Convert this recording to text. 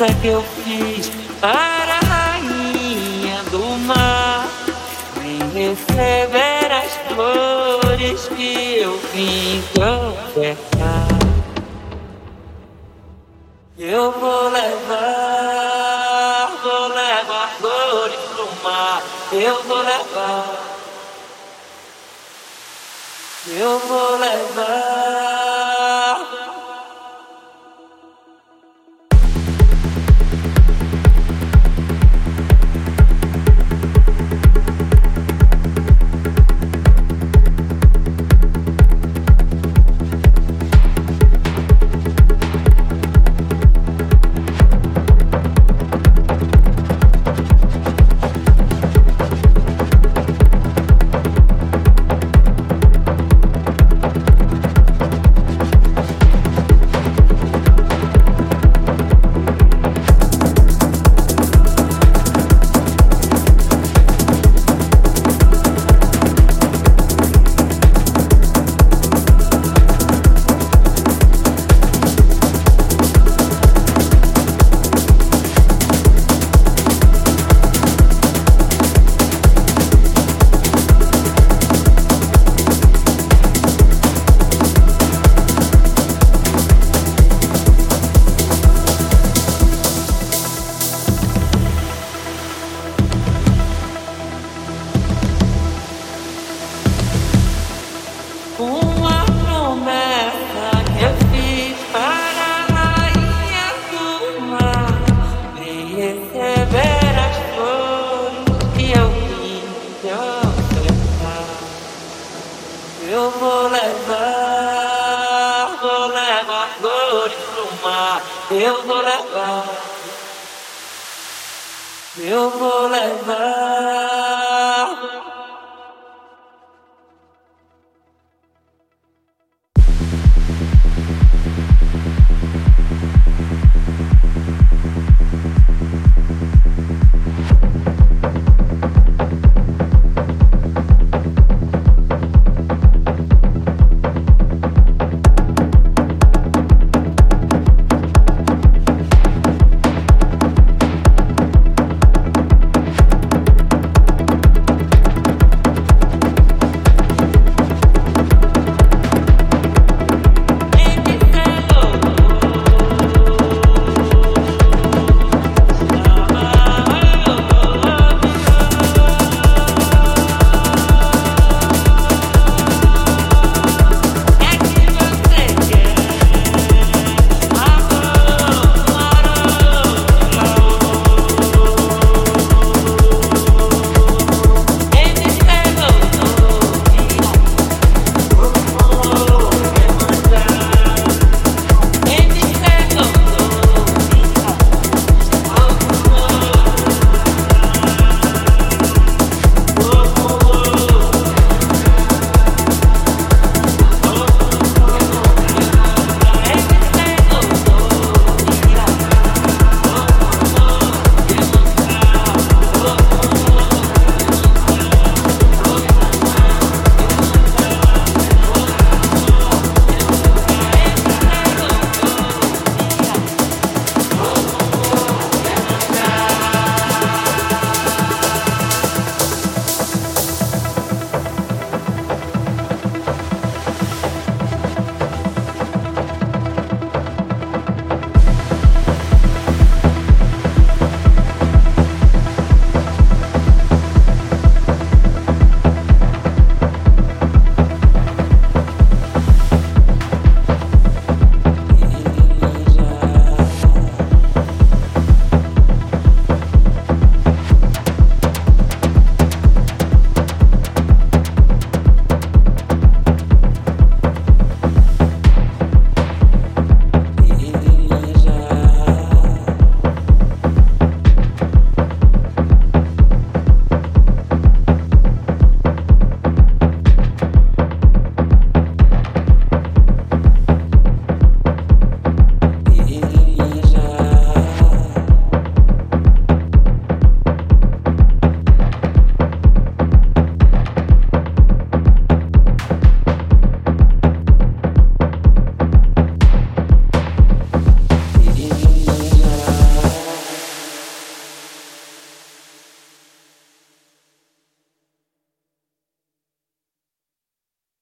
promessa que eu fiz para a rainha do mar. Vem receber as flores que eu vim confessar. Eu vou levar, vou levar flores pro mar. Eu vou levar. Eu vou levar. Eu vou levar, vou levar flores pro mar Eu vou